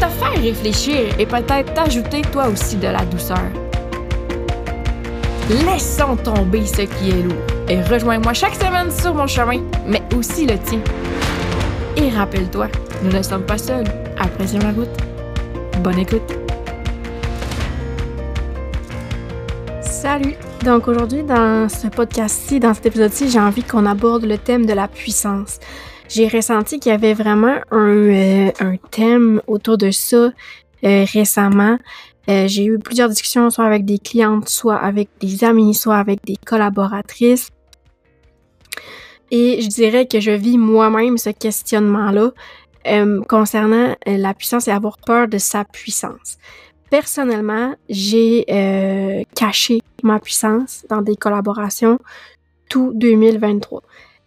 te faire réfléchir et peut-être t'ajouter toi aussi de la douceur. Laissons tomber ce qui est lourd et rejoins-moi chaque semaine sur mon chemin, mais aussi le tien. Et rappelle-toi, nous ne sommes pas seuls. Apprécions la route. Bonne écoute. Salut! Donc aujourd'hui, dans ce podcast-ci, dans cet épisode-ci, j'ai envie qu'on aborde le thème de la puissance. J'ai ressenti qu'il y avait vraiment un, euh, un thème autour de ça euh, récemment. Euh, j'ai eu plusieurs discussions, soit avec des clientes, soit avec des amis, soit avec des collaboratrices. Et je dirais que je vis moi-même ce questionnement-là concernant la puissance et avoir peur de sa puissance personnellement, j'ai euh, caché ma puissance dans des collaborations tout 2023.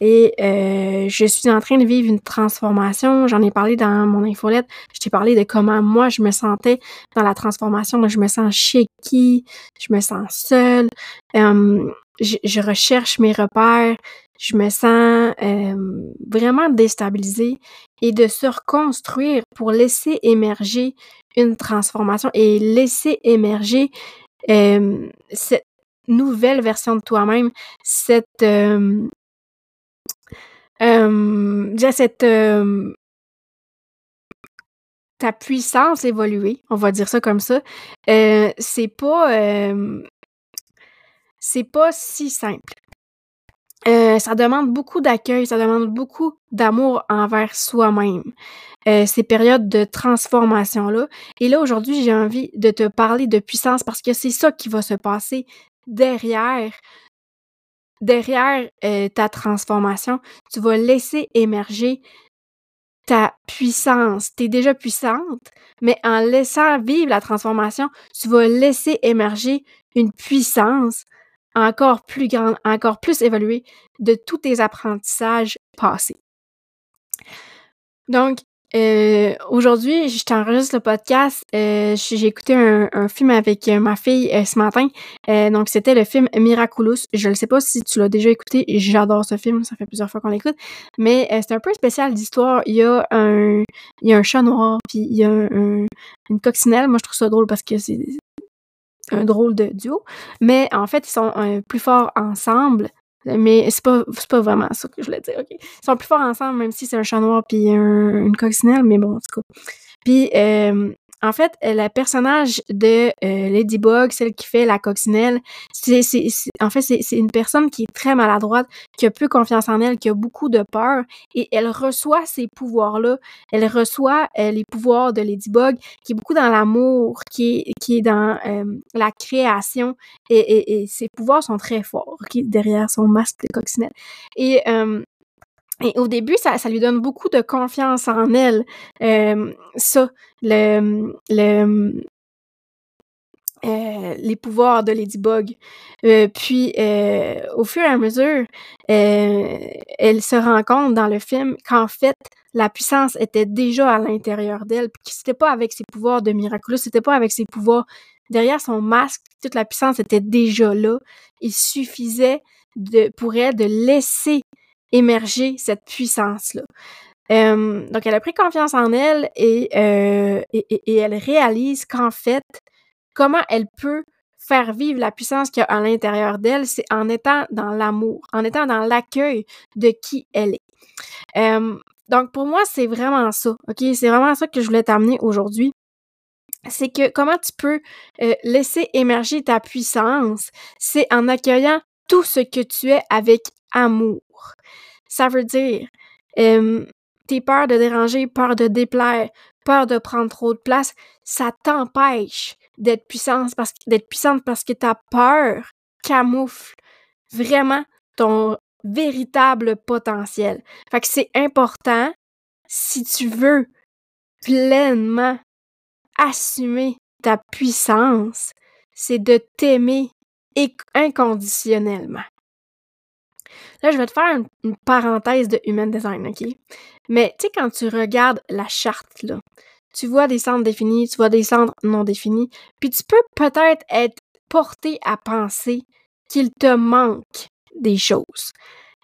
Et euh, je suis en train de vivre une transformation. J'en ai parlé dans mon infolette. Je t'ai parlé de comment moi je me sentais dans la transformation. Je me sens shaky, je me sens seule. Euh, je, je, recherche mes repères. Je me sens euh, vraiment déstabilisée et de se reconstruire pour laisser émerger une transformation et laisser émerger euh, cette nouvelle version de toi-même, cette euh, cette euh, ta puissance évoluer, on va dire ça comme ça. Euh, c'est pas c'est pas si simple. Ça demande beaucoup d'accueil, ça demande beaucoup d'amour envers soi-même. Ces périodes de transformation-là. Et là, aujourd'hui, j'ai envie de te parler de puissance parce que c'est ça qui va se passer derrière derrière euh, ta transformation. Tu vas laisser émerger ta puissance. Tu es déjà puissante, mais en laissant vivre la transformation, tu vas laisser émerger une puissance encore plus grande, encore plus évoluée de tous tes apprentissages passés. Donc, euh, aujourd'hui, je t'enregistre le podcast. Euh, j'ai écouté un, film avec euh, ma fille euh, ce matin. Euh, donc, c'était le film Miraculous. Je ne sais pas si tu l'as déjà écouté. J'adore ce film. Ça fait plusieurs fois qu'on l'écoute. Mais c'est un peu spécial d'histoire. Il y a un, il y a un chat noir, puis il y a un, une coccinelle. Moi, je trouve ça drôle parce que c'est un drôle de duo. Mais en fait, ils sont plus forts ensemble. Mais c'est pas, pas vraiment ça que je voulais dire, OK? Ils sont plus forts ensemble, même si c'est un chat noir puis un, une coccinelle, mais bon, en tout cas. Puis, euh, en fait, le personnage de euh, Ladybug, celle qui fait la coccinelle, c'est, en fait, c'est, une personne qui est très maladroite, qui a peu confiance en elle, qui a beaucoup de peur, et elle reçoit ces pouvoirs-là. Elle reçoit euh, les pouvoirs de Ladybug, qui est beaucoup dans l'amour, qui est, dans euh, la création, et, ses pouvoirs sont très forts, qui derrière son masque de coccinelle. Et euh, au début, ça, lui donne beaucoup de confiance en elle. Euh, ça, euh, les pouvoirs de Ladybug. Euh, puis, au fur et à mesure, elle se rend compte dans le film qu'en fait, la puissance était déjà à l'intérieur d'elle, puis que c'était pas avec ses pouvoirs de miraculeux, c'était pas avec ses pouvoirs derrière son masque, toute la puissance était déjà là. Il suffisait pour elle de laisser émerger cette puissance-là. Euh, donc, elle a pris confiance en elle et, euh, et, et, elle réalise qu'en fait, comment elle peut faire vivre la puissance qu'il y a à l'intérieur d'elle, c'est en étant dans l'amour, en étant dans l'accueil de qui elle est. Euh, donc, pour moi, c'est vraiment ça, OK? C'est vraiment ça que je voulais t'amener aujourd'hui. C'est que comment tu peux laisser émerger ta puissance, c'est en accueillant tout ce que tu es avec amour. Ça veut dire, tes peurs de déranger, peur de déplaire, peur de prendre trop de place, ça t'empêche d'être puissante parce d'être puissante parce que ta peur camoufle vraiment ton véritable potentiel. Fait que c'est important si tu veux pleinement assumer ta puissance, c'est de t'aimer inconditionnellement. Là, je vais te faire une, parenthèse de Human Design, OK? Mais tu sais, quand tu regardes la charte, là, tu vois des centres définis, tu vois des centres non définis, puis tu peux peut-être être porté à penser qu'il te manque des choses.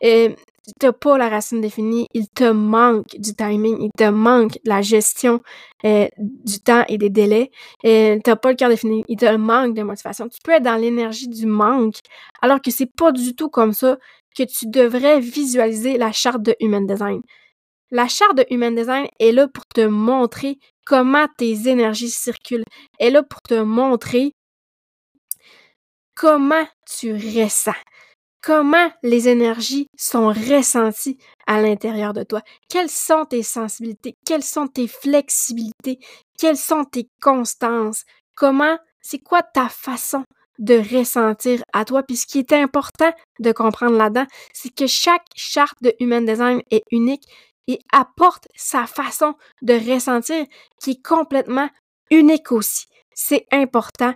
Euh, t'as pas la racine définie, il te manque du timing, il te manque la gestion euh, du temps et des délais. Euh, t'as pas le cœur défini, il te manque de motivation. Tu peux être dans l'énergie du manque, alors que c'est pas du tout comme ça que tu devrais visualiser la charte de Human Design. La charte de Human Design est là pour te montrer comment tes énergies circulent. Elle est là pour te montrer comment tu ressens comment les énergies sont ressenties à l'intérieur de toi? Quelles sont tes sensibilités? Quelles sont tes flexibilités? Quelles sont tes constances? Comment, c'est quoi ta façon de ressentir à toi? Puis ce qui est important de comprendre là-dedans, c'est que chaque charte de Human Design est unique et apporte sa façon de ressentir qui est complètement unique aussi. C'est important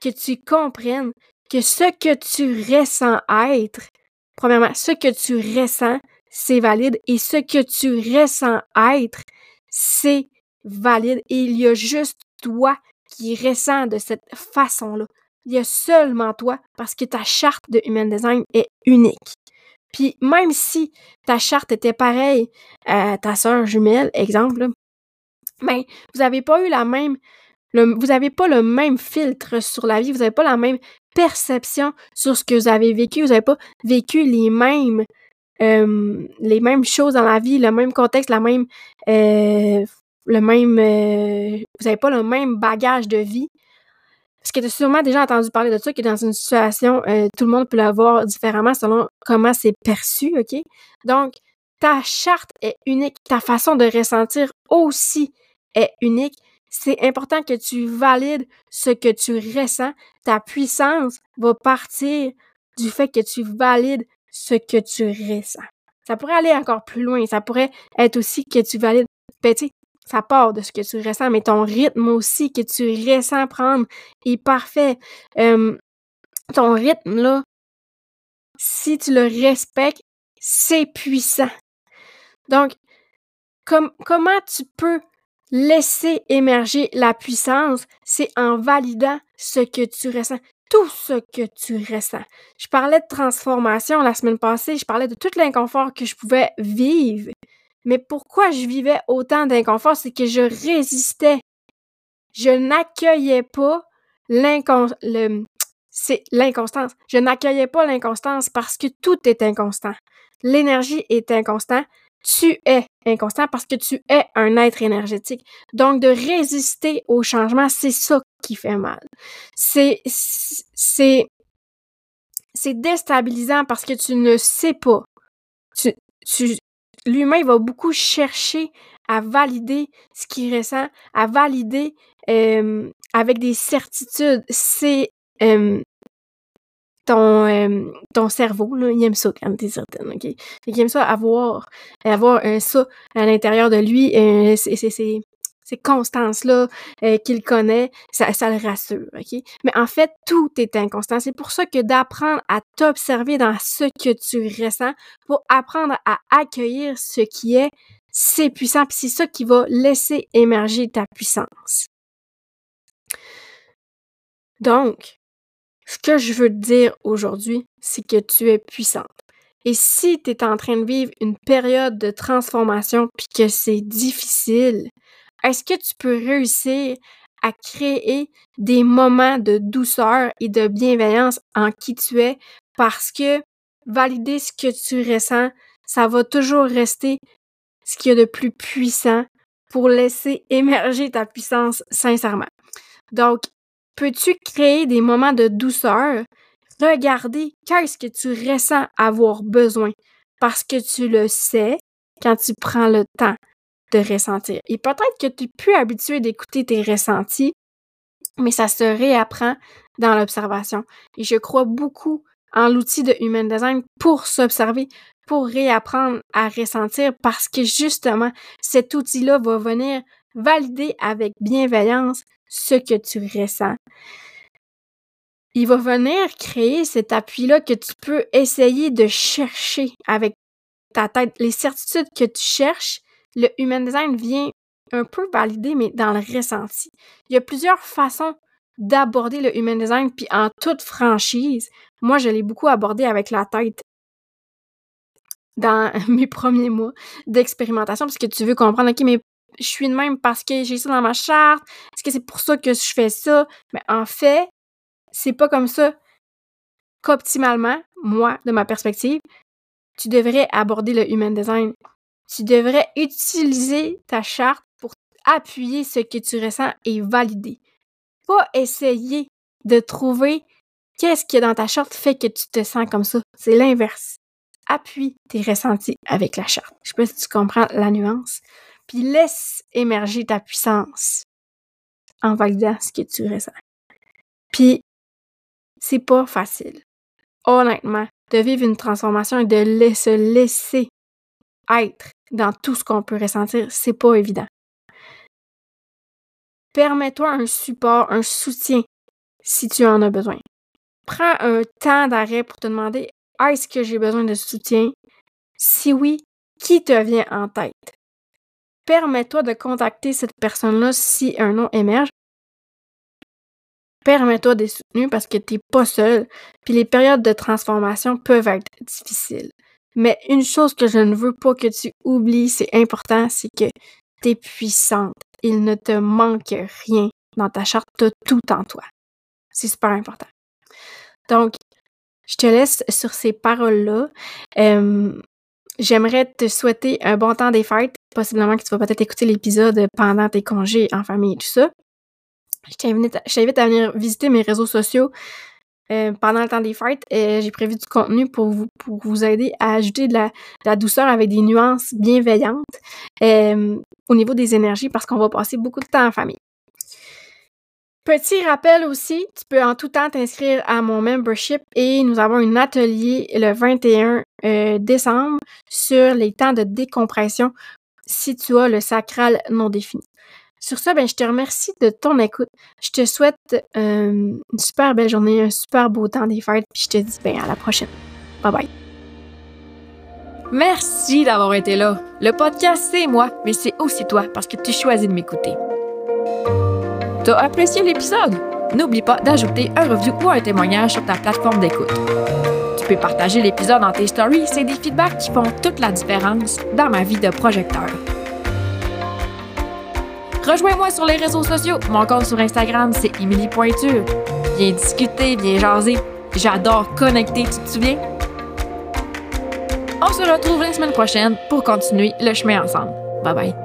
que tu comprennes que ce que tu ressens être, premièrement, ce que tu ressens, c'est valide et ce que tu ressens être, c'est valide et il y a juste toi qui ressens de cette façon-là. Il y a seulement toi parce que ta charte de Human Design est unique. Puis même si ta charte était pareille à ta sœur jumelle, exemple, mais ben, vous n'avez pas eu la même vous n'avez pas le même filtre sur la vie, vous n'avez pas la même perception sur ce que vous avez vécu, vous n'avez pas vécu les mêmes euh, les mêmes choses dans la vie, le même contexte, la euh, le même euh, vous n'avez pas le même bagage de vie. Parce que tu as sûrement déjà entendu parler de ça, que dans une situation, tout le monde peut l'avoir différemment selon comment c'est perçu, OK? Donc, ta charte est unique, ta façon de ressentir aussi est unique c'est important que tu valides ce que tu ressens. Ta puissance va partir du fait que tu valides ce que tu ressens. Ça pourrait aller encore plus loin. Ça pourrait être aussi que tu valides, ben, ça part de ce que tu ressens, mais ton rythme aussi que tu ressens prendre est parfait. ton rythme, là, si tu le respectes, c'est puissant. Donc, comment tu peux Laisser émerger la puissance, c'est en validant ce que tu ressens, tout ce que tu ressens. Je parlais de transformation la semaine passée, je parlais de tout l'inconfort que je pouvais vivre. Mais pourquoi je vivais autant d'inconfort, c'est que je résistais. Je n'accueillais pas l'inconstance. Je n'accueillais pas l'inconstance parce que tout est inconstant. L'énergie est inconstante tu es inconstant parce que tu es un être énergétique. Donc, de résister au changement, c'est ça qui fait mal. C'est, c'est, c'est déstabilisant parce que tu ne sais pas. Tu, tu, l'humain va beaucoup chercher à valider ce qu'il ressent, à valider euh, avec des certitudes. C'est euh, ton, euh, ton cerveau, là, il aime ça quand t'es certaine, OK? il aime ça avoir, avoir un ça à l'intérieur de lui, euh, c'est, c'est, ces constances-là euh, qu'il connaît, ça, ça le rassure, OK? Mais en fait, tout est inconstant. C'est pour ça que d'apprendre à t'observer dans ce que tu ressens, pour apprendre à accueillir ce qui est, c'est puissant, puis c'est ça qui va laisser émerger ta puissance. Donc, ce que je veux te dire aujourd'hui, c'est que tu es puissante. Et si tu es en train de vivre une période de transformation puis que c'est difficile, est-ce que tu peux réussir à créer des moments de douceur et de bienveillance en qui tu es? Parce que valider ce que tu ressens, ça va toujours rester ce qu'il y a de plus puissant pour laisser émerger ta puissance sincèrement. Donc, Peux-tu créer des moments de douceur? Regarder qu'est-ce que tu ressens avoir besoin? Parce que tu le sais quand tu prends le temps de ressentir. Et peut-être que tu es plus habitué d'écouter tes ressentis, mais ça se réapprend dans l'observation. Et je crois beaucoup en l'outil de Human Design pour s'observer, pour réapprendre à ressentir parce que justement, cet outil-là va venir valider avec bienveillance ce que tu ressens. Il va venir créer cet appui-là que tu peux essayer de chercher avec ta tête. Les certitudes que tu cherches, le Human Design vient un peu valider, mais dans le ressenti. Il y a plusieurs façons d'aborder le Human Design, puis en toute franchise, moi, je l'ai beaucoup abordé avec la tête dans mes premiers mois d'expérimentation, parce que tu veux comprendre, OK, mais je suis de même parce que j'ai ça dans ma charte, est-ce que c'est pour ça que je fais ça? Mais en fait, c'est pas comme ça qu'optimalement, moi, de ma perspective, tu devrais aborder le Human Design. Tu devrais utiliser ta charte pour appuyer ce que tu ressens et valider. Pas essayer de trouver qu'est-ce qui est dans ta charte fait que tu te sens comme ça. C'est l'inverse appuie tes ressentis avec la charte. Je sais pas si tu comprends la nuance. Puis laisse émerger ta puissance en validant ce que tu ressens. Puis, c'est pas facile. Honnêtement, de vivre une transformation et de se laisser être dans tout ce qu'on peut ressentir, c'est pas évident. Permets-toi un support, un soutien si tu en as besoin. Prends un temps d'arrêt pour te demander est-ce que j'ai besoin de soutien? Si oui, qui te vient en tête? Permets-toi de contacter cette personne-là si un nom émerge. Permets-toi d'être soutenu parce que tu n'es pas seul, puis les périodes de transformation peuvent être difficiles. Mais une chose que je ne veux pas que tu oublies, c'est important, c'est que tu es puissante. Il ne te manque rien dans ta charte, tu tout en toi. C'est super important. Donc, je te laisse sur ces paroles-là. J'aimerais te souhaiter un bon temps des fêtes. Possiblement que tu vas peut-être écouter l'épisode pendant tes congés en famille et tout ça. Je t'invite à venir visiter mes réseaux sociaux euh, pendant le temps des fêtes. J'ai prévu du contenu pour vous, pour vous aider à ajouter de la, douceur avec des nuances bienveillantes au niveau des énergies parce qu'on va passer beaucoup de temps en famille. Petit rappel aussi, tu peux en tout temps t'inscrire à mon membership et nous avons un atelier le 21 euh, décembre sur les temps de décompression si tu as le sacral non défini. Sur ça, ben, je te remercie de ton écoute. Je te souhaite euh, une super belle journée, un super beau temps des fêtes, puis je te dis ben, à la prochaine. Bye bye. Merci d'avoir été là. Le podcast, c'est moi, mais c'est aussi toi parce que tu choisis de m'écouter. T'as apprécié l'épisode? N'oublie pas d'ajouter un review ou un témoignage sur ta plateforme d'écoute. Tu peux partager l'épisode dans tes stories, c'est des feedbacks qui font toute la différence dans ma vie de projecteur. Rejoins-moi sur les réseaux sociaux. Mon compte sur Instagram, c'est Émilie Pointure. Viens discuter, viens jaser. J'adore connecter, tu te souviens? On se retrouve la semaine prochaine pour continuer le chemin ensemble. Bye bye.